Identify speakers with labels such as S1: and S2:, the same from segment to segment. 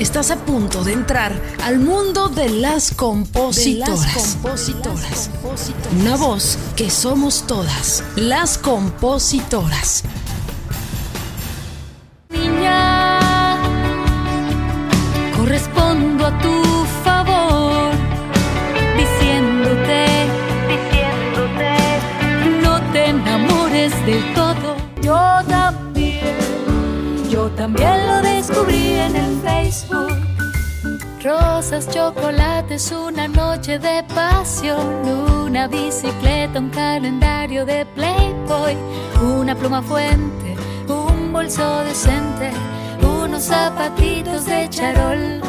S1: Estás a punto de entrar al mundo de las compositoras. Una voz que somos todas, las compositoras.
S2: Niña, correspondo a tu favor, diciéndote, diciéndote, no te enamores del todo. Yo también, yo también en el Facebook. Rosas, chocolates, una noche de pasión, una bicicleta, un calendario de Playboy, una pluma fuente, un bolso decente, unos zapatitos de charol.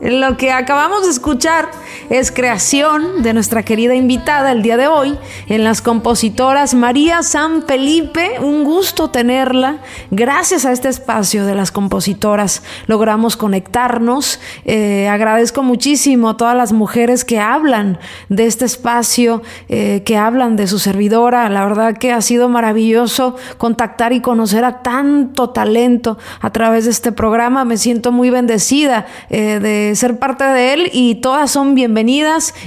S3: Lo que acabamos de escuchar es creación de nuestra querida invitada el día de hoy en las compositoras María San Felipe. Un gusto tenerla. Gracias a este espacio de las compositoras logramos conectarnos. Eh, agradezco muchísimo a todas las mujeres que hablan de este espacio, eh, que hablan de su servidora. La verdad que ha sido maravilloso contactar y conocer a tanto talento a través de este programa. Me siento muy bendecida eh, de ser parte de él y todas son bienvenidas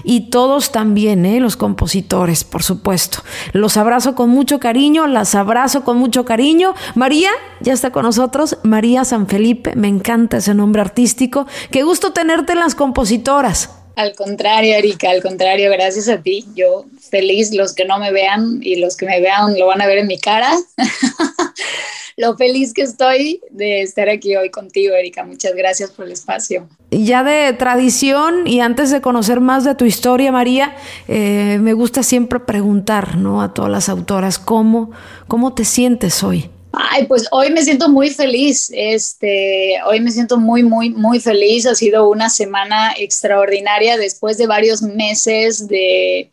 S3: y todos también, ¿eh? los compositores, por supuesto. Los abrazo con mucho cariño, las abrazo con mucho cariño. María ya está con nosotros, María San Felipe, me encanta ese nombre artístico. Qué gusto tenerte en las compositoras.
S4: Al contrario, Erika, al contrario, gracias a ti. Yo feliz, los que no me vean y los que me vean lo van a ver en mi cara. lo feliz que estoy de estar aquí hoy contigo, Erika. Muchas gracias por el espacio.
S3: Ya de tradición y antes de conocer más de tu historia, María, eh, me gusta siempre preguntar ¿no? a todas las autoras cómo, cómo te sientes hoy.
S4: Ay, pues hoy me siento muy feliz. Este, hoy me siento muy, muy, muy feliz. Ha sido una semana extraordinaria después de varios meses de,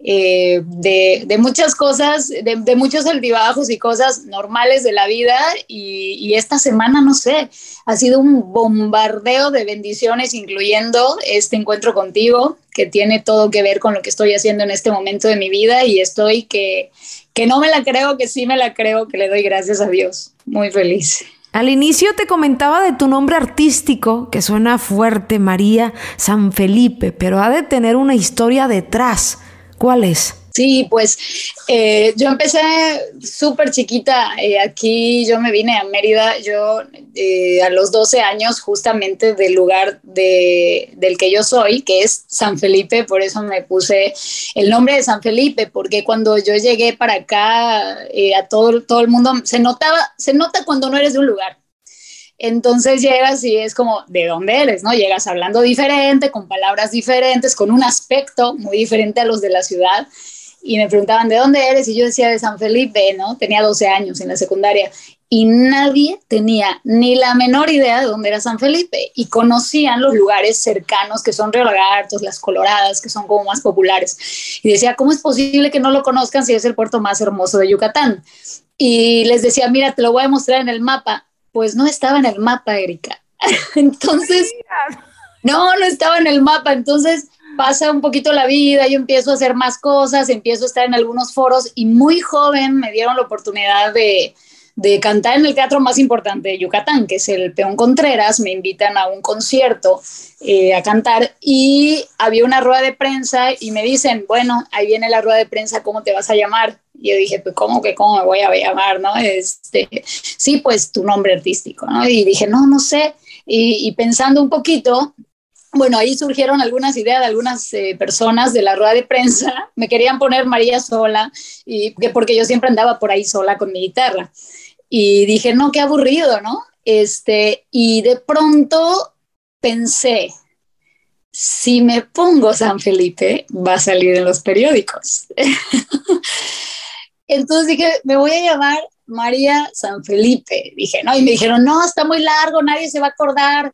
S4: eh, de, de, muchas cosas, de, de, muchos altibajos y cosas normales de la vida. Y, y, esta semana, no sé, ha sido un bombardeo de bendiciones, incluyendo este encuentro contigo, que tiene todo que ver con lo que estoy haciendo en este momento de mi vida. Y estoy que que no me la creo, que sí me la creo, que le doy gracias a Dios. Muy feliz.
S3: Al inicio te comentaba de tu nombre artístico, que suena fuerte, María San Felipe, pero ha de tener una historia detrás. ¿Cuál es?
S4: Sí, pues eh, yo empecé súper chiquita. Eh, aquí yo me vine a Mérida, yo eh, a los 12 años, justamente del lugar de, del que yo soy, que es San Felipe, por eso me puse el nombre de San Felipe, porque cuando yo llegué para acá, a todo, todo el mundo se notaba, se nota cuando no eres de un lugar. Entonces llegas y es como, ¿de dónde eres? ¿No? Llegas hablando diferente, con palabras diferentes, con un aspecto muy diferente a los de la ciudad y me preguntaban, ¿de dónde eres? Y yo decía, de San Felipe, ¿no? Tenía 12 años en la secundaria y nadie tenía ni la menor idea de dónde era San Felipe y conocían los lugares cercanos que son Río Lagartos, las Coloradas, que son como más populares. Y decía, ¿cómo es posible que no lo conozcan si es el puerto más hermoso de Yucatán? Y les decía, mira, te lo voy a mostrar en el mapa. Pues no estaba en el mapa, Erika. Entonces, no, no estaba en el mapa. Entonces, pasa un poquito la vida, yo empiezo a hacer más cosas, empiezo a estar en algunos foros y muy joven me dieron la oportunidad de, de cantar en el teatro más importante de Yucatán, que es el Peón Contreras, me invitan a un concierto eh, a cantar y había una rueda de prensa y me dicen, bueno, ahí viene la rueda de prensa, ¿cómo te vas a llamar? Y yo dije, pues, ¿cómo que cómo me voy a llamar? ¿no? Este, sí, pues tu nombre artístico, ¿no? Y dije, no, no sé. Y, y pensando un poquito, bueno, ahí surgieron algunas ideas de algunas eh, personas de la rueda de prensa. Me querían poner María sola, y, porque yo siempre andaba por ahí sola con mi guitarra. Y dije, no, qué aburrido, ¿no? Este, y de pronto pensé, si me pongo San Felipe, va a salir en los periódicos. Entonces dije, me voy a llamar María San Felipe. Dije, no, y me dijeron, no, está muy largo, nadie se va a acordar.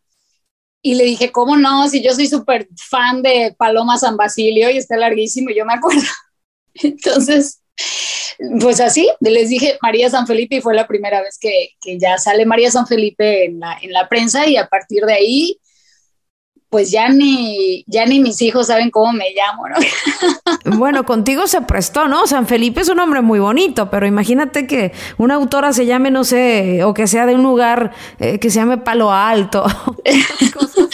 S4: Y le dije, ¿cómo no? Si yo soy súper fan de Paloma San Basilio y está larguísimo, yo me acuerdo. Entonces, pues así, les dije María San Felipe y fue la primera vez que, que ya sale María San Felipe en la, en la, prensa y a partir de ahí, pues ya ni, ya ni mis hijos saben cómo me llamo, ¿no?
S3: Bueno, contigo se prestó, ¿no? San Felipe es un nombre muy bonito, pero imagínate que una autora se llame, no sé, o que sea de un lugar eh, que se llame Palo Alto. Cosas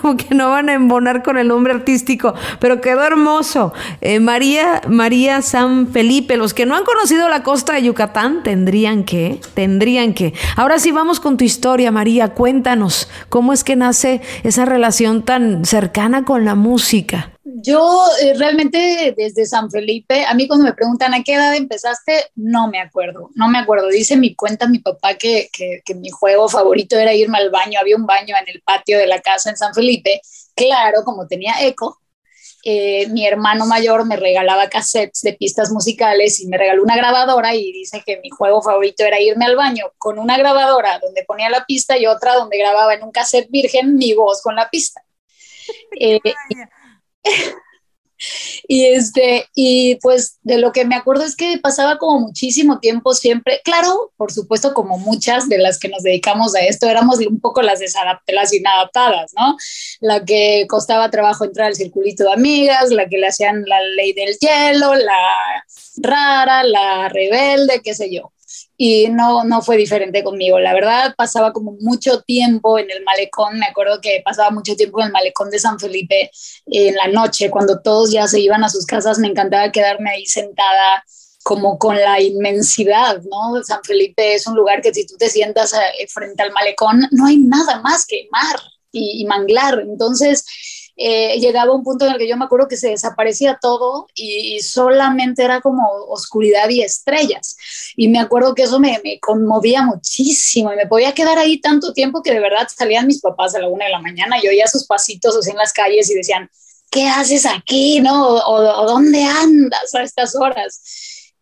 S3: Como que no van a embonar con el nombre artístico, pero quedó hermoso. Eh, María, María San Felipe, los que no han conocido la costa de Yucatán tendrían que, tendrían que. Ahora sí vamos con tu historia, María. Cuéntanos cómo es que nace esa relación tan cercana con la música.
S4: Yo eh, realmente desde San Felipe, a mí cuando me preguntan a qué edad empezaste, no me acuerdo, no me acuerdo. Dice mi cuenta mi papá que, que, mi juego favorito era irme al baño, había un baño en el patio de la casa en San Felipe. Claro, como tenía eco, eh, mi hermano mayor me regalaba cassettes de pistas musicales y me regaló una grabadora y dice que mi juego favorito era irme al baño con una grabadora donde ponía la pista y otra donde grababa en un cassette virgen mi voz con la pista. Eh, y este, y pues de lo que me acuerdo es que pasaba como muchísimo tiempo siempre, claro, por supuesto, como muchas de las que nos dedicamos a esto, éramos un poco las, las inadaptadas, ¿no? La que costaba trabajo entrar al circulito de amigas, la que le hacían la ley del hielo, la rara, la rebelde, qué sé yo y no, no fue diferente conmigo. La verdad, pasaba como mucho tiempo en el malecón. Me acuerdo que pasaba mucho tiempo en el malecón de San Felipe en la noche, cuando todos ya se iban a sus casas. Me encantaba quedarme ahí sentada como con la inmensidad, ¿no? San Felipe es un lugar que si tú te sientas eh, frente al malecón, no hay nada más que mar y, y manglar. Entonces, eh, llegaba un punto en el que yo me acuerdo que se desaparecía todo y, solamente era como oscuridad y estrellas. Y me acuerdo que eso me, me, conmovía muchísimo y me podía quedar ahí tanto tiempo que de verdad salían mis papás a la una de la mañana y oía sus pasitos así en las calles y decían, ¿qué haces aquí? ¿No? ¿O, dónde andas a estas horas?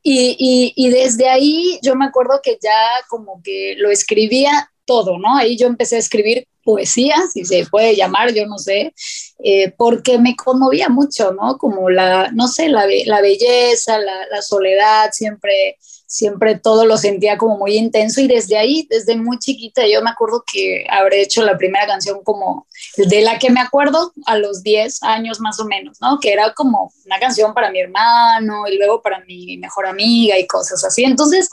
S4: Y, y, y desde ahí yo me acuerdo que ya como que lo escribía todo, ¿no? Ahí yo empecé a escribir poesía, si se puede llamar, yo no sé, eh, porque me conmovía mucho, ¿no? Como la, no sé, la, la belleza, la, la, soledad, siempre, siempre todo lo sentía como muy intenso y desde ahí, desde muy chiquita, yo me acuerdo que habré hecho la primera canción como de la que me acuerdo a los 10 años más o menos, ¿no? Que era como una canción para mi hermano y luego para mi mejor amiga y cosas así. Entonces,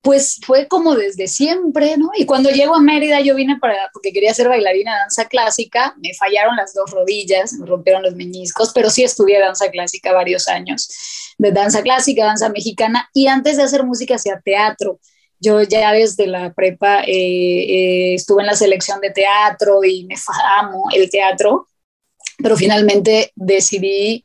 S4: pues fue como desde siempre, ¿no? Y cuando llego a Mérida yo vine para, porque quería ser bailarina de danza clásica, me fallaron las dos rodillas, me rompieron los meñiscos, pero sí estudié danza clásica varios años, de danza clásica, danza mexicana, y antes de hacer música hacía teatro. Yo ya desde la prepa eh, eh, estuve en la selección de teatro y me amo el teatro, pero finalmente decidí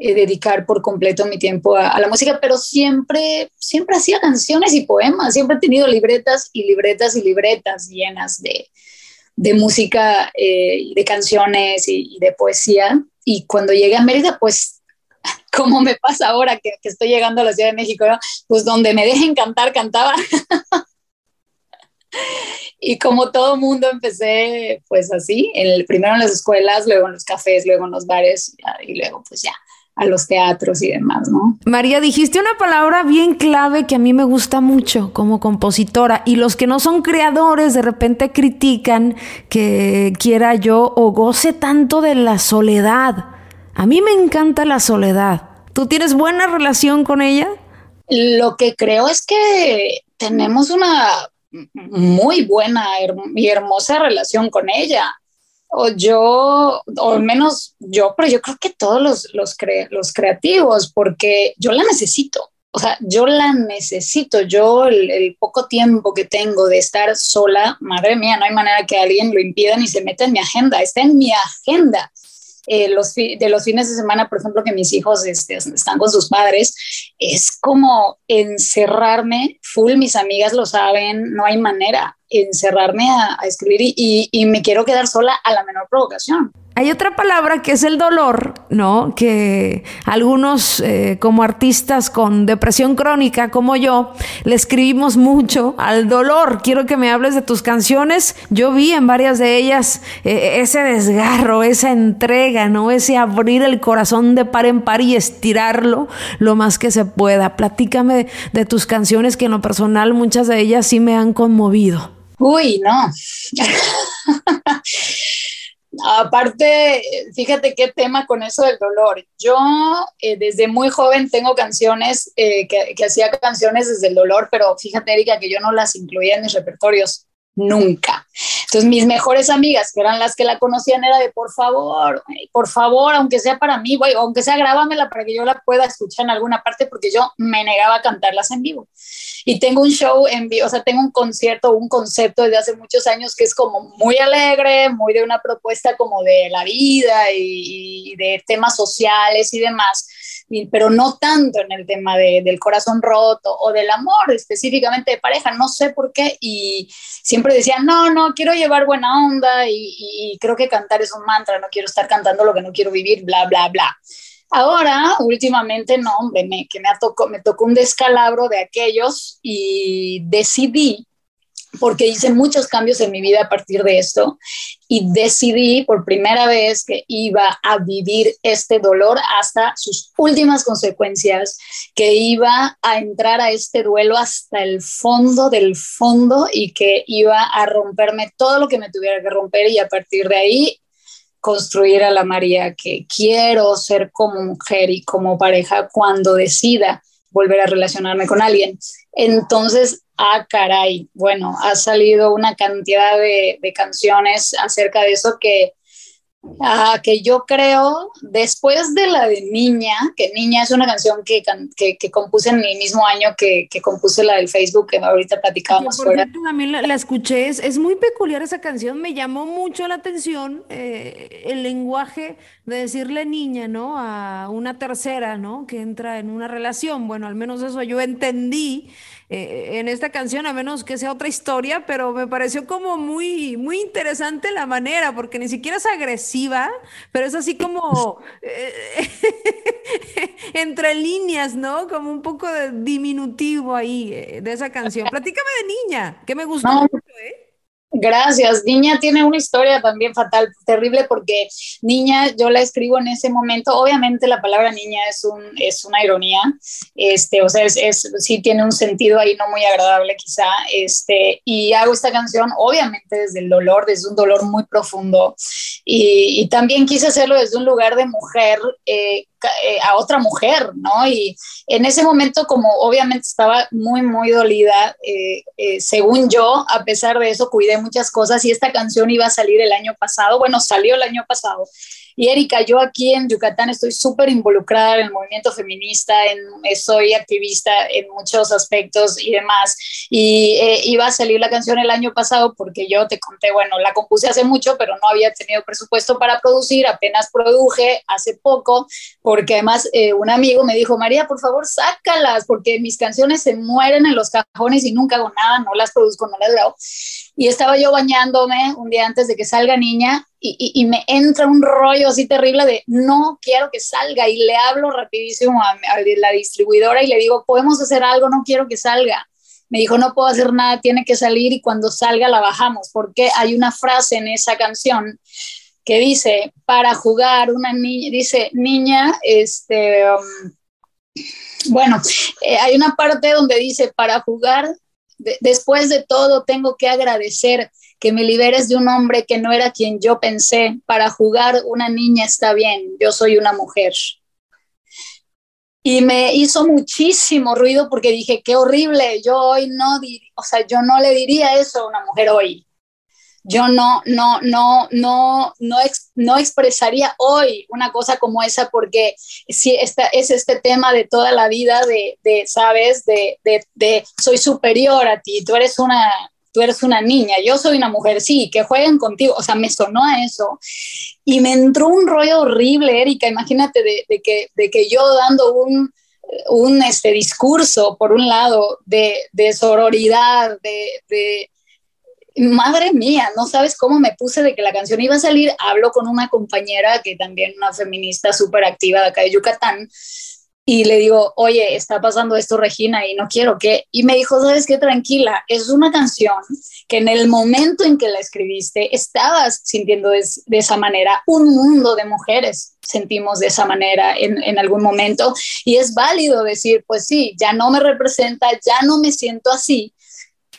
S4: eh, dedicar por completo mi tiempo a, la música, pero siempre, siempre hacía canciones y poemas, siempre he tenido libretas y libretas y libretas llenas de, de música, eh, de canciones y, de poesía. Y cuando llegué a Mérida, pues como me pasa ahora que, que, estoy llegando a la Ciudad de México, pues donde me dejen cantar, cantaba. y como todo mundo empecé pues así, en el, primero en las escuelas, luego en los cafés, luego en los bares y luego pues ya a los teatros y demás, ¿no?
S3: María, dijiste una palabra bien clave que a mí me gusta mucho como compositora y los que no son creadores de repente critican que quiera yo o goce tanto de la soledad. A mí me encanta la soledad. ¿Tú tienes buena relación con ella?
S4: Lo que creo es que tenemos una muy buena y hermosa relación con ella o yo, o al menos yo, pero yo creo que todos los, los, los creativos, porque yo la necesito. O sea, yo la necesito. Yo el, el, poco tiempo que tengo de estar sola, madre mía, no hay manera que alguien lo impida ni se meta en mi agenda. Está en mi agenda. Eh, los de los fines de semana, por ejemplo, que mis hijos este, están con sus padres, es como encerrarme, full, mis amigas lo saben, no hay manera, encerrarme a, escribir y, y me quiero quedar sola a la menor provocación.
S3: Hay otra palabra que es el dolor, ¿no? Que algunos eh, como artistas con depresión crónica como yo, le escribimos mucho al dolor. Quiero que me hables de tus canciones. Yo vi en varias de ellas eh, ese desgarro, esa entrega, ¿no? Ese abrir el corazón de par en par y estirarlo lo más que se pueda. Platícame de tus canciones que en lo personal muchas de ellas sí me han conmovido.
S4: Uy, no. Aparte, fíjate qué tema con eso del dolor. Yo eh, desde muy joven tengo canciones, eh, que, que hacía canciones desde el dolor, pero fíjate, Erika, que yo no las incluía en mis repertorios nunca. Entonces mis mejores amigas, que eran las que la conocían, era de por favor, por favor, aunque sea para mí, güey, aunque sea grábamela para que yo la pueda escuchar en alguna parte, porque yo me negaba a cantarlas en vivo. Y tengo un show en vivo, o sea, tengo un concierto, un concepto desde hace muchos años que es como muy alegre, muy de una propuesta como de la vida y, y de temas sociales y demás pero no tanto en el tema de, del corazón roto o del amor específicamente de pareja, no sé por qué, y siempre decía, no, no, quiero llevar buena onda y, y creo que cantar es un mantra, no quiero estar cantando lo que no quiero vivir, bla, bla, bla. Ahora, últimamente, no, hombre, me, que me, tocó, me tocó un descalabro de aquellos y decidí porque hice muchos cambios en mi vida a partir de esto y decidí por primera vez que iba a vivir este dolor hasta sus últimas consecuencias, que iba a entrar a este duelo hasta el fondo del fondo y que iba a romperme todo lo que me tuviera que romper y a partir de ahí construir a la María que quiero ser como mujer y como pareja cuando decida volver a relacionarme con alguien. Entonces, ah, caray, bueno, ha salido una cantidad de, canciones acerca de eso que, ah, que yo creo, después de la de Niña, que Niña es una canción que, que, compuse en el mismo año que, compuse la del Facebook, que ahorita platicábamos
S3: por fuera. también la, escuché, es, muy peculiar esa canción, me llamó mucho la atención eh, el lenguaje de decirle niña, ¿no? A una tercera, ¿no? Que entra en una relación, bueno, al menos eso yo entendí. Eh, en esta canción, a menos que sea otra historia, pero me pareció como muy, muy interesante la manera, porque ni siquiera es agresiva, pero es así como eh, entre líneas, ¿no? Como un poco de diminutivo ahí eh, de esa canción. Platícame de niña, que me gustó mucho, ¿eh?
S4: Gracias. Niña tiene una historia también fatal, terrible, porque niña yo la escribo en ese momento. Obviamente la palabra niña es, un, es una ironía, este, o sea, es, es, sí tiene un sentido ahí no muy agradable quizá, este, y hago esta canción obviamente desde el dolor, desde un dolor muy profundo, y, también quise hacerlo desde un lugar de mujer eh, a otra mujer, ¿no? Y en ese momento, como obviamente estaba muy, muy dolida, eh, eh, según yo, a pesar de eso, cuidé muchas cosas y esta canción iba a salir el año pasado, bueno, salió el año pasado, y Erika, yo aquí en Yucatán estoy súper involucrada en el movimiento feminista, en, soy activista en muchos aspectos y demás. Y eh, iba a salir la canción el año pasado porque yo te conté, bueno, la compuse hace mucho, pero no había tenido presupuesto para producir, apenas produje hace poco, porque además eh, un amigo me dijo, María, por favor, sácalas, porque mis canciones se mueren en los cajones y nunca hago nada, no las produzco, no las grabo. Y estaba yo bañándome un día antes de que salga niña y, me entra un rollo así terrible de no quiero que salga y le hablo rapidísimo a, la distribuidora y le digo, podemos hacer algo, no quiero que salga. Me dijo, no puedo hacer nada, tiene que salir y cuando salga la bajamos, porque hay una frase en esa canción que dice, para jugar una niña, dice, niña, este, um, bueno, eh, hay una parte donde dice, para jugar después de todo tengo que agradecer que me liberes de un hombre que no era quien yo pensé. Para jugar una niña está bien, yo soy una mujer. Y me hizo muchísimo ruido porque dije, qué horrible, yo hoy no, o sea, yo no le diría eso a una mujer hoy. Yo no, no, no, no, no, no expresaría hoy una cosa como esa porque si esta, es este tema de toda la vida de, de ¿sabes? De, de, de soy superior a ti, tú eres una, tú eres una niña, yo soy una mujer, sí, que jueguen contigo, o sea, me sonó a eso. Y me entró un rollo horrible, Erika, imagínate de, que, de que yo dando un, un este, discurso, por un lado, de, sororidad, de, madre mía, no sabes cómo me puse de que la canción iba a salir. Hablo con una compañera que también una feminista súper activa de acá de Yucatán y le digo, oye, está pasando esto, Regina, y no quiero que. Y me dijo, ¿sabes qué? Tranquila, es una canción que en el momento en que la escribiste estabas sintiendo de, esa manera. Un mundo de mujeres sentimos de esa manera en, en algún momento. Y es válido decir, pues sí, ya no me representa, ya no me siento así,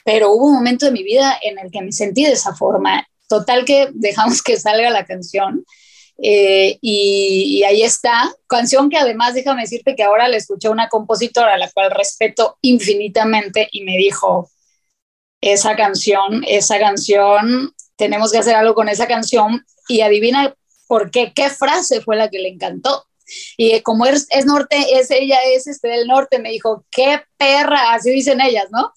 S4: pero hubo un momento de mi vida en el que me sentí de esa forma total que dejamos que salga la canción. Eh, y, ahí está, canción que además déjame decirte que ahora le escuché una compositora a la cual respeto infinitamente y me dijo, esa canción, esa canción, tenemos que hacer algo con esa canción y adivina por qué, qué frase fue la que le encantó. Y como es, es norte, es ella, es este del norte, me dijo, qué perra, así dicen ellas, ¿no?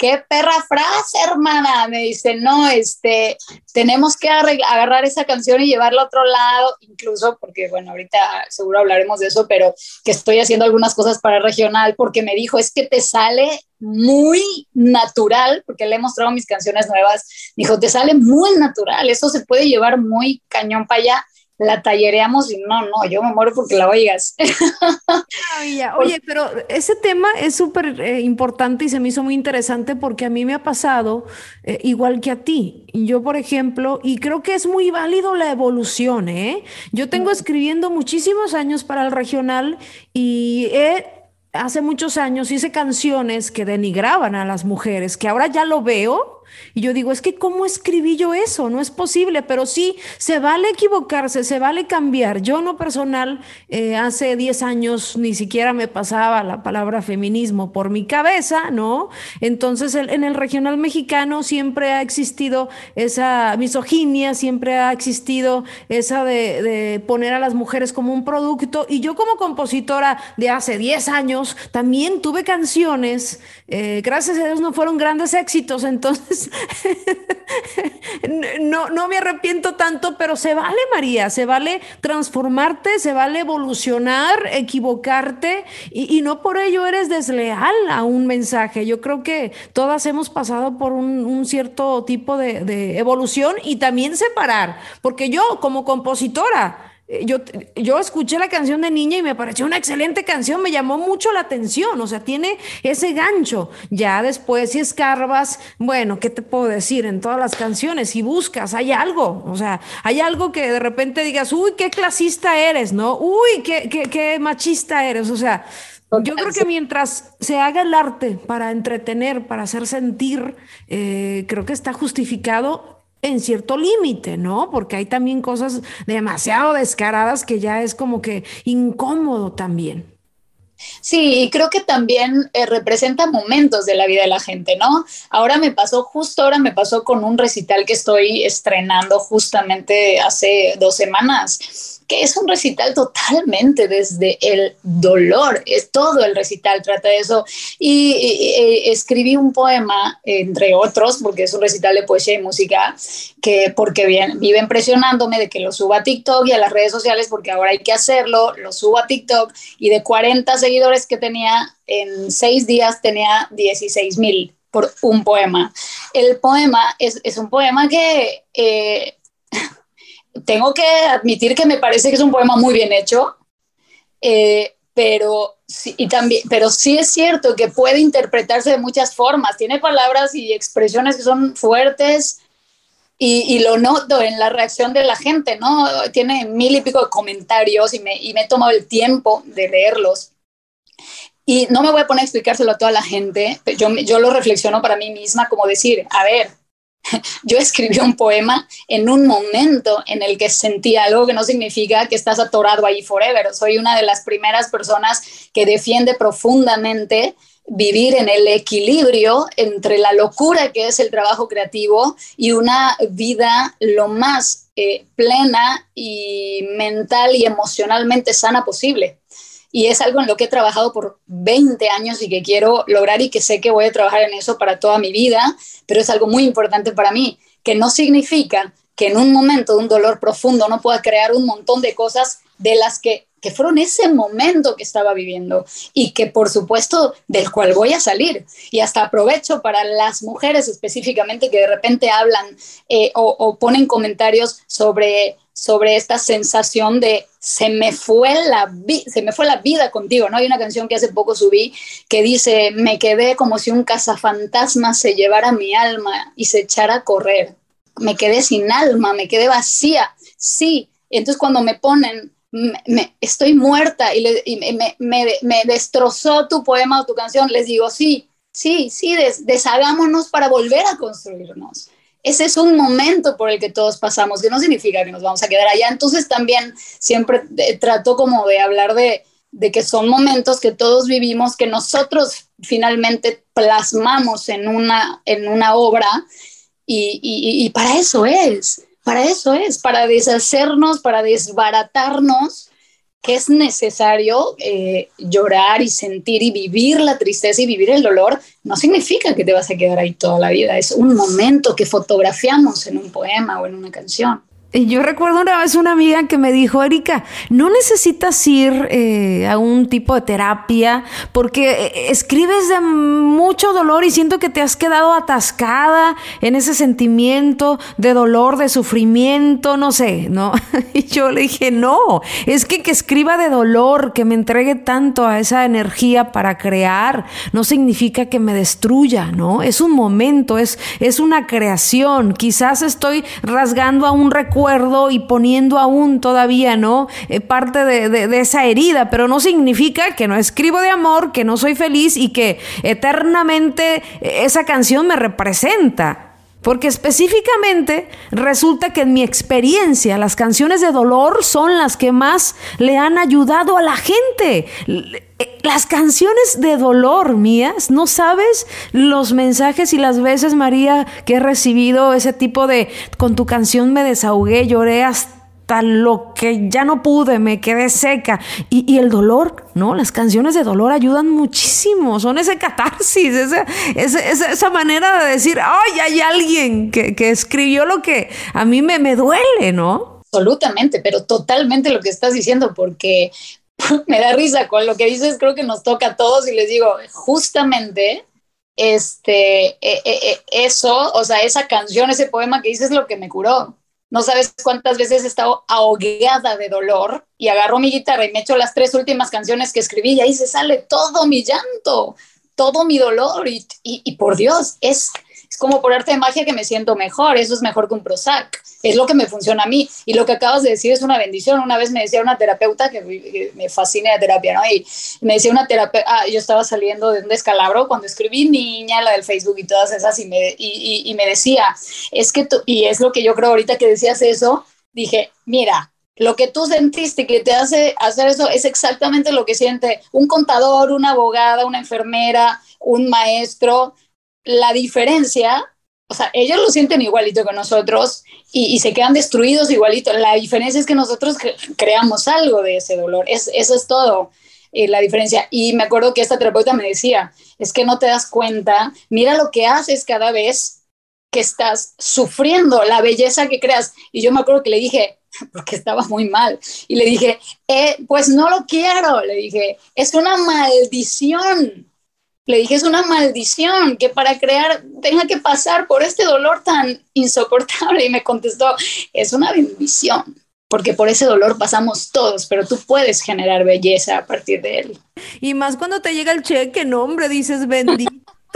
S4: Qué perra frase, hermana. Me dice, no, este, tenemos que agarrar esa canción y llevarla a otro lado, incluso porque, bueno, ahorita seguro hablaremos de eso, pero que estoy haciendo algunas cosas para regional, porque me dijo, es que te sale muy natural, porque le he mostrado mis canciones nuevas, dijo, te sale muy natural, eso se puede llevar muy cañón para allá la tallereamos y no, no, yo me muero porque la oigas.
S3: Oye, pero ese tema es súper eh, importante y se me hizo muy interesante porque a mí me ha pasado eh, igual que a ti. Yo, por ejemplo, y creo que es muy válido la evolución, ¿eh? Yo tengo escribiendo muchísimos años para el regional y hace muchos años hice canciones que denigraban a las mujeres, que ahora ya lo veo y yo digo, es que ¿cómo escribí yo eso? No es posible, pero sí, se vale equivocarse, se vale cambiar. Yo no personal, eh, hace 10 años ni siquiera me pasaba la palabra feminismo por mi cabeza, ¿no? Entonces en el regional mexicano siempre ha existido esa misoginia, siempre ha existido esa de, poner a las mujeres como un producto. Y yo como compositora de hace 10 años también tuve canciones, eh, gracias a Dios no fueron grandes éxitos, entonces no, no me arrepiento tanto, pero se vale, María, se vale transformarte, se vale evolucionar, equivocarte y, no por ello eres desleal a un mensaje. Yo creo que todas hemos pasado por un, cierto tipo de, de evolución y también separar, porque yo como compositora, yo, yo escuché la canción de niña y me pareció una excelente canción, me llamó mucho la atención, o sea, tiene ese gancho. Ya después, si escarbas, bueno, ¿qué te puedo decir? En todas las canciones, si buscas, hay algo, o sea, hay algo que de repente digas, uy, qué clasista eres, ¿no? Uy, qué, qué, qué machista eres, o sea, yo creo que mientras se haga el arte para entretener, para hacer sentir, eh, creo que está justificado en cierto límite, ¿no? Porque hay también cosas demasiado descaradas que ya es como que incómodo también.
S4: Sí, y creo que también eh, representa momentos de la vida de la gente, ¿no? Ahora me pasó, justo ahora me pasó con un recital que estoy estrenando justamente hace dos semanas que es un recital totalmente desde el dolor, es todo el recital trata de eso. Y, escribí un poema, entre otros, porque es un recital de poesía y música, que porque bien, vive impresionándome de que lo suba a TikTok y a las redes sociales, porque ahora hay que hacerlo, lo subo a TikTok y de 40 seguidores que tenía, en seis días tenía 16 mil por un poema. El poema es, es un poema que... Eh, tengo que admitir que me parece que es un poema muy bien hecho, eh, pero, sí, y también, pero sí es cierto que puede interpretarse de muchas formas. Tiene palabras y expresiones que son fuertes y, lo noto en la reacción de la gente, ¿no? Tiene mil y pico de comentarios y me, y me he tomado el tiempo de leerlos. Y no me voy a poner a explicárselo a toda la gente, yo, yo lo reflexiono para mí misma como decir, a ver, yo escribí un poema en un momento en el que sentí algo que no significa que estás atorado ahí forever. Soy una de las primeras personas que defiende profundamente vivir en el equilibrio entre la locura que es el trabajo creativo y una vida lo más eh, plena y mental y emocionalmente sana posible y es algo en lo que he trabajado por 20 años y que quiero lograr y que sé que voy a trabajar en eso para toda mi vida, pero es algo muy importante para mí, que no significa que en un momento de un dolor profundo no pueda crear un montón de cosas de las que, que fueron ese momento que estaba viviendo y que por supuesto del cual voy a salir. Y hasta aprovecho para las mujeres específicamente que de repente hablan eh, o, o ponen comentarios sobre sobre esta sensación de se me fue la se me fue la vida contigo, ¿no? Hay una canción que hace poco subí que dice, "Me quedé como si un cazafantasma se llevara mi alma y se echara a correr. Me quedé sin alma, me quedé vacía." Sí, entonces cuando me ponen me, estoy muerta y, me, me, destrozó tu poema o tu canción, les digo, sí, sí, sí, deshagámonos para volver a construirnos ese es un momento por el que todos pasamos, que no significa que nos vamos a quedar allá. Entonces también siempre eh, trato como de hablar de, que son momentos que todos vivimos, que nosotros finalmente plasmamos en una, en una obra y, y, y para eso es, para eso es, para deshacernos, para desbaratarnos que es necesario eh, llorar y sentir y vivir la tristeza y vivir el dolor, no significa que te vas a quedar ahí toda la vida. Es un momento que fotografiamos en un poema o en una canción.
S3: Yo recuerdo una vez una amiga que me dijo, Erika, no necesitas ir eh, a un tipo de terapia porque eh, escribes de mucho dolor y siento que te has quedado atascada en ese sentimiento de dolor, de sufrimiento, no sé, ¿no? Y yo le dije, no, es que que escriba de dolor, que me entregue tanto a esa energía para crear, no significa que me destruya, ¿no? Es un momento, es, es una creación. Quizás estoy rasgando a un recuerdo y poniendo aún todavía, ¿no? Eh, parte de, esa herida, pero no significa que no escribo de amor, que no soy feliz y que eternamente esa canción me representa. Porque específicamente resulta que en mi experiencia las canciones de dolor son las que más le han ayudado a la gente. Eh, las canciones de dolor mías, no sabes los mensajes y las veces, María, que he recibido ese tipo de, con tu canción me desahogué, lloré hasta lo que ya no pude, me quedé seca. Y, el dolor, ¿no? Las canciones de dolor ayudan muchísimo, son ese catarsis, esa, esa, manera de decir, ay, hay alguien que, escribió lo que a mí me, me duele, ¿no?
S4: Absolutamente, pero totalmente lo que estás diciendo, porque me da risa con lo que dices, creo que nos toca a todos y les digo, justamente este, e, e, e, eso, o sea, esa canción, ese poema que dices es lo que me curó. No sabes cuántas veces he estado ahogada de dolor y agarro mi guitarra y me echo las tres últimas canciones que escribí y ahí se sale todo mi llanto, todo mi dolor y, y por Dios, es es como por arte de magia que me siento mejor, eso es mejor que un Prozac, es lo que me funciona a mí. Y lo que acabas de decir es una bendición. Una vez me decía una terapeuta que me fascina la terapia, ¿no? Y me decía una terapeuta, ah, yo estaba saliendo de un descalabro cuando escribí Niña, la del Facebook y todas esas, y me, y, y me decía, es que tú, y es lo que yo creo ahorita que decías eso, dije, mira, lo que tú sentiste que te hace hacer eso es exactamente lo que siente un contador, una abogada, una enfermera, un maestro, la diferencia, o sea, ellos lo sienten igualito que nosotros y, se quedan destruidos igualito. La diferencia es que nosotros creamos algo de ese dolor. Es, eso es todo. Eh, la diferencia. Y me acuerdo que esta terapeuta me decía, es que no te das cuenta, mira lo que haces cada vez que estás sufriendo, la belleza que creas. Y yo me acuerdo que le dije, porque estaba muy mal, y le dije, eh, pues no lo quiero, le dije, es una maldición le dije, es una maldición que para crear tenga que pasar por este dolor tan insoportable. Y me contestó, es una bendición, porque por ese dolor pasamos todos, pero tú puedes generar belleza a partir de él.
S3: Y más cuando te llega el cheque, no, hombre, dices bendito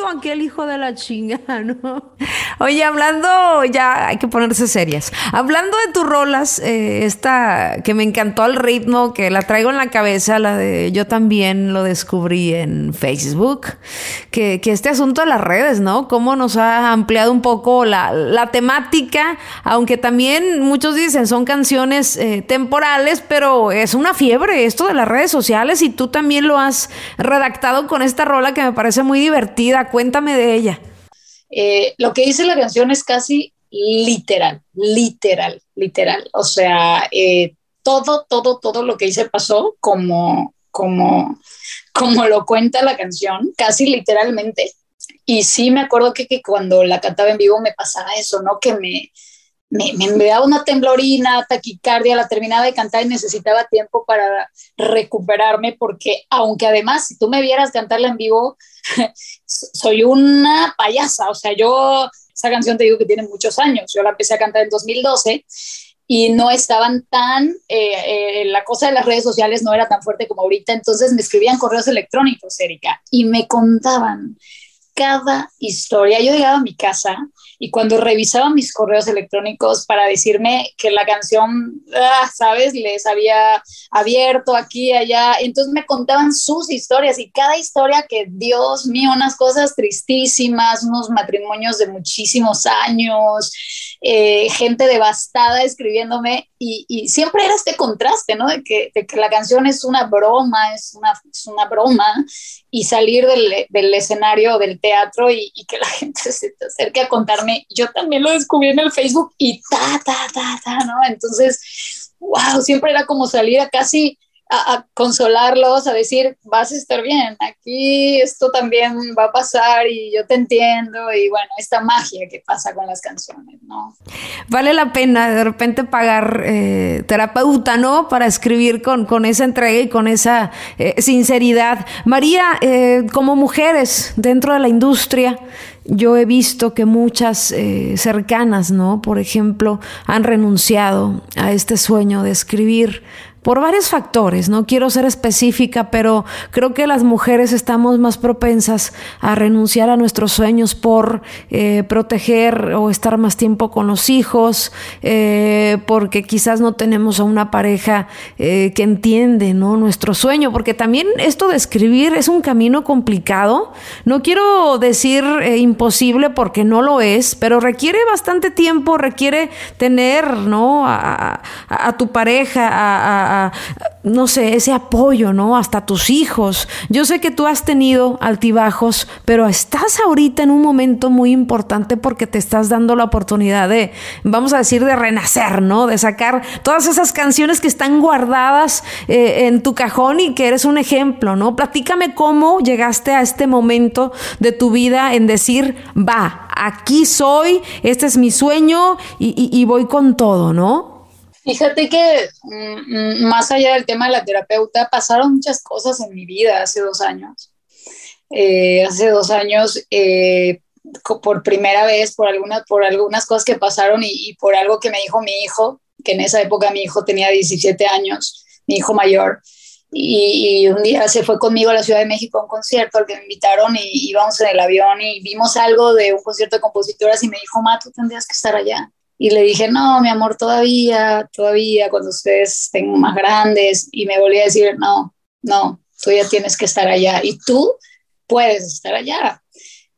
S3: aquel hijo de la chinga, ¿no? Oye, hablando, ya hay que ponerse serias. Hablando de tus rolas, eh, esta que me encantó el ritmo, que la traigo en la cabeza, la de yo también lo descubrí en Facebook, que, este asunto de las redes, ¿no? Cómo nos ha ampliado un poco la, temática, aunque también muchos dicen son canciones eh, temporales, pero es una fiebre esto de las redes sociales y tú también lo has redactado con esta rola que me parece muy divertida Cuéntame de ella.
S4: Eh, lo que dice la canción es casi literal, literal, literal. O sea, eh, todo, todo, todo lo que hice pasó como, como, como lo cuenta la canción, casi literalmente. Y sí me acuerdo que, que cuando la cantaba en vivo me pasaba eso, ¿no? Que me, me, me, daba una temblorina, taquicardia, la terminaba de cantar y necesitaba tiempo para recuperarme porque aunque además si tú me vieras cantarla en vivo, soy una payasa, o sea, yo, esa canción te digo que tiene muchos años, yo la empecé a cantar en 2012 y no estaban tan, eh, eh, la cosa de las redes sociales no era tan fuerte como ahorita, entonces me escribían correos electrónicos, Erika, y me contaban cada historia. Yo llegaba a mi casa y cuando revisaba mis correos electrónicos para decirme que la canción, ah, ¿sabes? Les había abierto aquí, allá, entonces me contaban sus historias y cada historia que, Dios mío, unas cosas tristísimas, unos matrimonios de muchísimos años, eh, gente devastada escribiéndome y, siempre era este contraste, ¿no? De que, la canción es una broma, es una, es una broma y salir del, del escenario del teatro y, y, que la gente se te acerque a contarme, yo también lo descubrí en el Facebook y ta, ta, ta, ta, ¿no? Entonces, wow, siempre era como salir a casi a, consolarlos, a decir, vas a estar bien, aquí esto también va a pasar y yo te entiendo y bueno, esta magia que pasa con las canciones, ¿no?
S3: Vale la pena de repente pagar eh, terapeuta, ¿no? Para escribir con, con, esa entrega y con esa eh, sinceridad. María, eh, como mujeres dentro de la industria, yo he visto que muchas cercanas, ¿no? Por ejemplo, han renunciado a este sueño de escribir por varios factores, no quiero ser específica, pero creo que las mujeres estamos más propensas a renunciar a nuestros sueños por eh, proteger o estar más tiempo con los hijos, eh, porque quizás no tenemos a una pareja eh, que entiende ¿no? nuestro sueño, porque también esto de escribir es un camino complicado, no quiero decir imposible porque no lo es, pero requiere bastante tiempo, requiere tener ¿no? a, tu pareja, a no sé, ese apoyo, ¿no? Hasta tus hijos. Yo sé que tú has tenido altibajos, pero estás ahorita en un momento muy importante porque te estás dando la oportunidad de, vamos a decir, de renacer, ¿no? De sacar todas esas canciones que están guardadas eh, en tu cajón y que eres un ejemplo, ¿no? Platícame cómo llegaste a este momento de tu vida en decir, va, aquí soy, este es mi sueño y voy con todo, ¿no?
S4: Fíjate que mm, mm, más allá del tema de la terapeuta, pasaron muchas cosas en mi vida hace dos años. Eh, hace dos años, eh, por primera vez, por, algunas por algunas cosas que pasaron y, por algo que me dijo mi hijo, que en esa época mi hijo tenía 17 años, mi hijo mayor, y, un día se fue conmigo a la Ciudad de México a un concierto al que me invitaron y íbamos en el avión y vimos algo de un concierto de compositoras y me dijo, Ma, tú tendrías que estar allá. Y le dije, no, mi amor, todavía, todavía, cuando ustedes estén más grandes. Y me volví a decir, no, no, tú ya tienes que estar allá. Y tú puedes estar allá.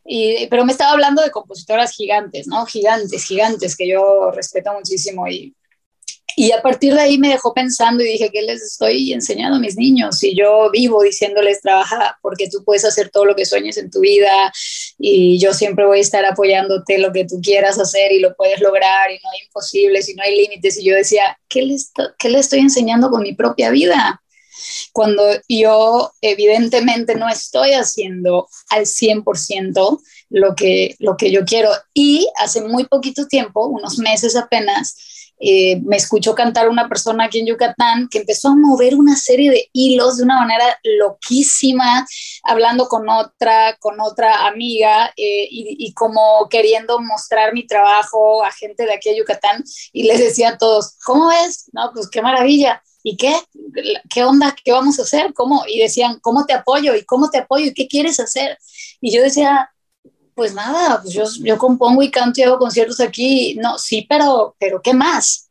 S4: Y, pero me estaba hablando de compositoras gigantes, ¿no? Gigantes, gigantes, que yo respeto muchísimo. Y, y a partir de ahí me dejó pensando y dije, ¿qué les estoy enseñando a mis niños? Si yo vivo diciéndoles, trabaja porque tú puedes hacer todo lo que sueñes en tu vida y yo siempre voy a estar apoyándote lo que tú quieras hacer y lo puedes lograr y no hay imposibles y no hay límites. Y yo decía, ¿qué le, qué le estoy enseñando con mi propia vida? Cuando yo evidentemente no estoy haciendo al 100% lo que, lo que yo quiero. Y hace muy poquito tiempo, unos meses apenas, eh, me escuchó cantar una persona aquí en Yucatán que empezó a mover una serie de hilos de una manera loquísima, hablando con otra, con otra amiga eh, y, como queriendo mostrar mi trabajo a gente de aquí a Yucatán y les decía a todos, ¿cómo es? No, pues qué maravilla. ¿Y qué? ¿Qué onda? ¿Qué vamos a hacer? ¿Cómo? Y decían, ¿cómo te apoyo? ¿Y cómo te apoyo? ¿Y qué quieres hacer? Y yo decía, pues nada, pues yo, yo compongo y canto y hago conciertos aquí, no, sí, pero, pero ¿qué más?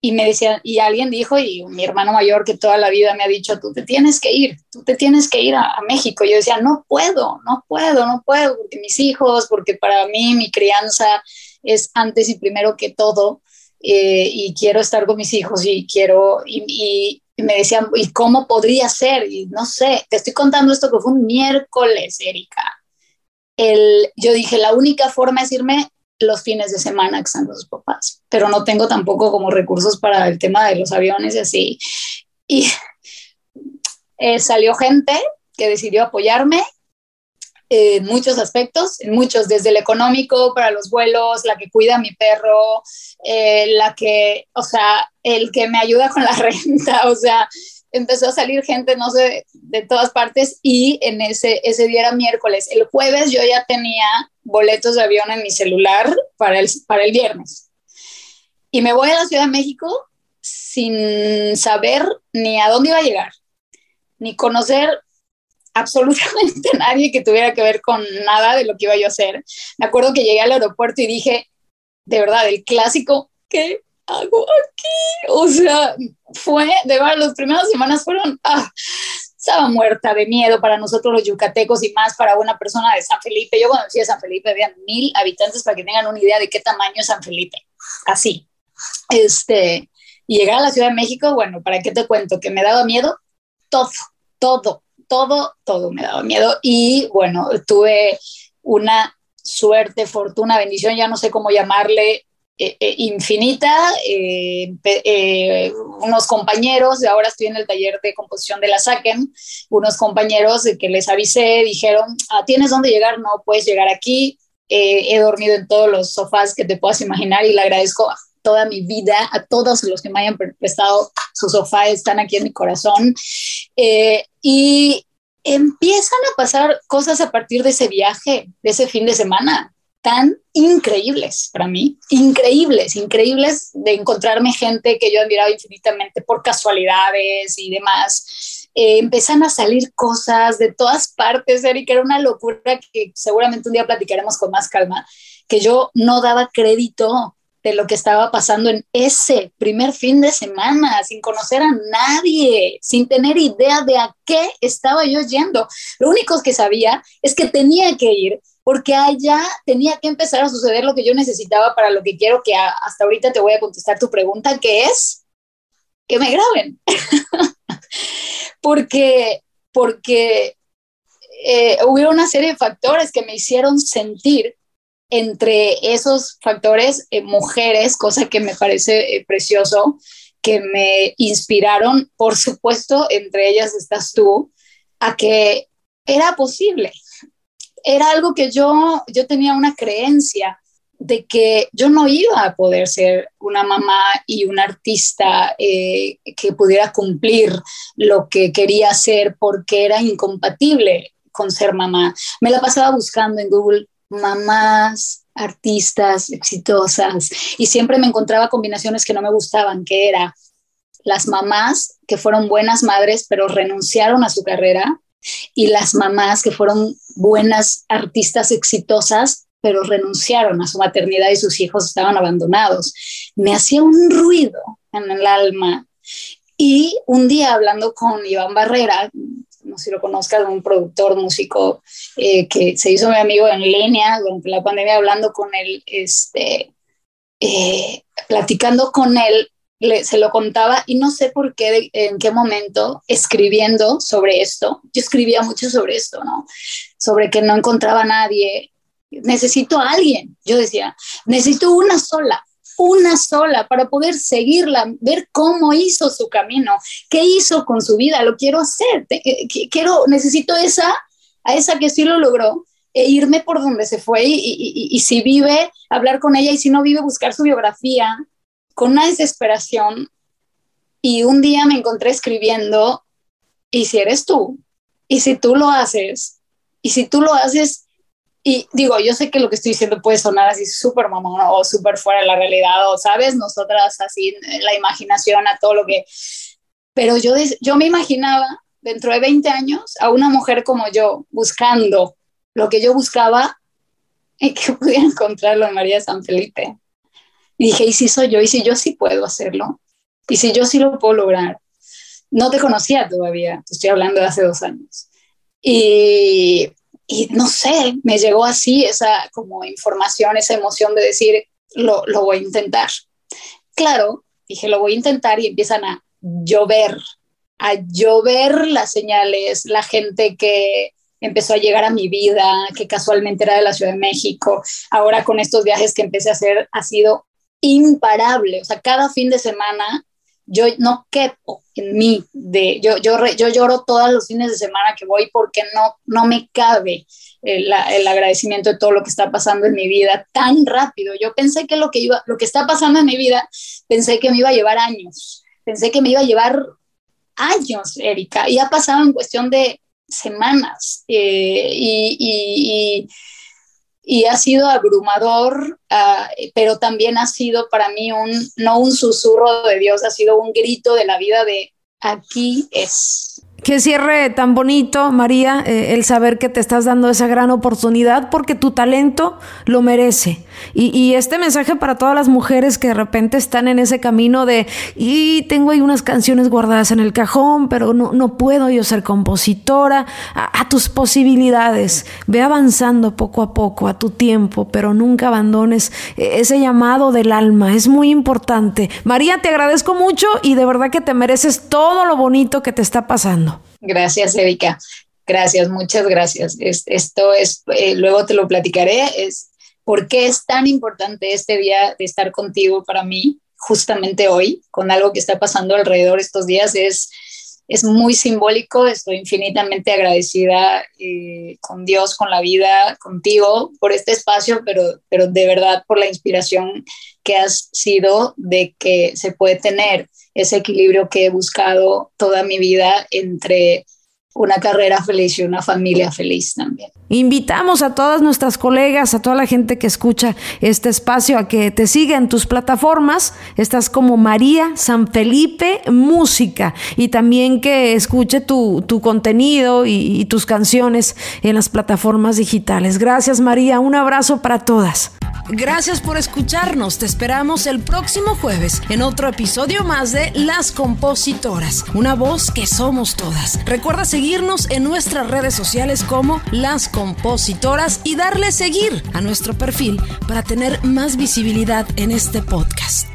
S4: Y me decían, y alguien dijo, y mi hermano mayor que toda la vida me ha dicho, tú te tienes que ir, tú te tienes que ir a, México. Yo decía, no puedo, no puedo, no puedo, porque mis hijos, porque para mí mi crianza es antes y primero que todo, eh, y quiero estar con mis hijos y quiero, y, y me decían, ¿y cómo podría ser? Y no sé, te estoy contando esto que fue un miércoles, Erika el, yo dije, la única forma es irme los fines de semana que están los papás, pero no tengo tampoco como recursos para el tema de los aviones y así. Y eh, salió gente que decidió apoyarme en muchos aspectos, en muchos, desde el económico para los vuelos, la que cuida a mi perro, eh, la que, o sea, el que me ayuda con la renta, o sea, empezó a salir gente, no sé, de todas partes y en ese, ese día era miércoles. El jueves yo ya tenía boletos de avión en mi celular para el, para el viernes. Y me voy a la Ciudad de México sin saber ni a dónde iba a llegar, ni conocer absolutamente nadie que tuviera que ver con nada de lo que iba yo a hacer. Me acuerdo que llegué al aeropuerto y dije, de verdad, el clásico, ¿qué hago aquí? O sea, fue, de verdad, las primeras semanas fueron, ah, estaba muerta de miedo para nosotros los yucatecos y más para una persona de San Felipe. Yo cuando fui a San Felipe había mil habitantes para que tengan una idea de qué tamaño es San Felipe. Así. Este, y llegar a la Ciudad de México, bueno, ¿para qué te cuento? Que me daba miedo todo, todo, todo, todo me daba miedo. Y bueno, tuve una suerte, fortuna, bendición, ya no sé cómo llamarle, eh, eh, infinita, eh, unos compañeros, ahora estoy en el taller de composición de la SACEM, unos compañeros que les avisé, dijeron, ah, ¿tienes dónde llegar? No, puedes llegar aquí. he dormido en todos los sofás que te puedas imaginar y le agradezco toda mi vida a todos los que me hayan prestado su sofá, están aquí en mi corazón. y empiezan a pasar cosas a partir de ese viaje, de ese fin de semana tan increíbles para mí, increíbles, increíbles de encontrarme gente que yo admiraba infinitamente por casualidades y demás. Eh, empiezan a salir cosas de todas partes, Eric, era una locura que seguramente un día platicaremos con más calma, que yo no daba crédito de lo que estaba pasando en ese primer fin de semana, sin conocer a nadie, sin tener idea de a qué estaba yo yendo. Lo único que sabía es que tenía que ir porque allá tenía que empezar a suceder lo que yo necesitaba para lo que quiero que hasta ahorita te voy a contestar tu pregunta, que es que me graben. porque porque eh, hubo una serie de factores que me hicieron sentir entre esos factores eh, mujeres, cosa que me parece eh, precioso, que me inspiraron, por supuesto, entre ellas estás tú, a que era posible, era algo que yo, yo tenía una creencia de que yo no iba a poder ser una mamá y una artista eh, que pudiera cumplir lo que quería hacer porque era incompatible con ser mamá. Me la pasaba buscando en Google mamás, artistas exitosas y siempre me encontraba combinaciones que no me gustaban, que era las mamás que fueron buenas madres pero renunciaron a su carrera y las mamás que fueron buenas artistas exitosas, pero renunciaron a su maternidad y sus hijos estaban abandonados. Me hacía un ruido en el alma. Y un día hablando con Iván Barrera, no sé si lo conozcas, un productor músico eh, que se hizo mi amigo en línea durante la pandemia, hablando con él, este, eh, platicando con él, se lo contaba y no sé por qué, en qué momento, escribiendo sobre esto, yo escribía mucho sobre esto, ¿no? Sobre que no encontraba a nadie, necesito a alguien, yo decía, necesito una sola, una sola para poder seguirla, ver cómo hizo su camino, qué hizo con su vida, lo quiero hacer, eh, quiero, necesito esa, a esa que sí lo logró, e irme por donde se fue y si vive, hablar con ella y si no vive, buscar su biografía, con una desesperación y un día me encontré escribiendo, y si eres tú, y si tú lo haces, y si tú lo haces, y digo, yo sé que lo que estoy diciendo puede sonar así súper mamón o súper fuera de la realidad, o sabes, nosotras así, la imaginación a todo lo que... Pero yo, yo me imaginaba dentro de 20 años a una mujer como yo buscando lo que yo buscaba y que pudiera encontrarlo en María San Felipe. Y dije, ¿y si soy yo? ¿Y si yo sí puedo hacerlo? ¿Y si yo sí lo puedo lograr? No te conocía todavía, estoy hablando de hace dos años. Y, y no sé, me llegó así esa como información, esa emoción de decir, lo, lo voy a intentar. Claro, dije, lo voy a intentar y empiezan a llover, a llover las señales, la gente que empezó a llegar a mi vida, que casualmente era de la Ciudad de México. Ahora con estos viajes que empecé a hacer, ha sido imparable. O sea, cada fin de semana yo no quepo en mí. De, yo, yo, yo lloro todos los fines de semana que voy porque no, no me cabe el, el, agradecimiento de todo lo que está pasando en mi vida tan rápido. Yo pensé que lo que, iba, lo que está pasando en mi vida, pensé que me iba a llevar años. Pensé que me iba a llevar años, Erika, y ha pasado en cuestión de semanas. Eh, y, y y ha sido abrumador, uh, pero también ha sido para mí un, no un susurro de Dios, ha sido un grito de la vida de aquí es.
S3: Qué cierre tan bonito, María, eh, el saber que te estás dando esa gran oportunidad porque tu talento lo merece. Y, este mensaje para todas las mujeres que de repente están en ese camino de, y tengo ahí unas canciones guardadas en el cajón, pero no, no puedo yo ser compositora, a, tus posibilidades, ve avanzando poco a poco, a tu tiempo, pero nunca abandones ese llamado del alma, es muy importante. María, te agradezco mucho y de verdad que te mereces todo lo bonito que te está pasando.
S4: Gracias, Erika. Gracias, muchas gracias. esto es, eh, luego te lo platicaré, es por qué es tan importante este día de estar contigo para mí, justamente hoy, con algo que está pasando alrededor estos días, es, es muy simbólico. Estoy infinitamente agradecida eh, con Dios, con la vida, contigo, por este espacio, pero, pero de verdad por la inspiración que has sido de que se puede tener ese equilibrio que he buscado toda mi vida entre una carrera feliz y una familia feliz también.
S3: Invitamos a todas nuestras colegas, a toda la gente que escucha este espacio a que te siga en tus plataformas. Estás como María San Felipe Música y también que escuche tu, contenido y, y tus canciones en las plataformas digitales. Gracias María, un abrazo para todas.
S1: Gracias por escucharnos. Te esperamos el próximo jueves en otro episodio más de Las Compositoras, una voz que somos todas. Recuerda seguirnos en nuestras redes sociales como Las Compositoras y darle seguir a nuestro perfil para tener más visibilidad en este podcast.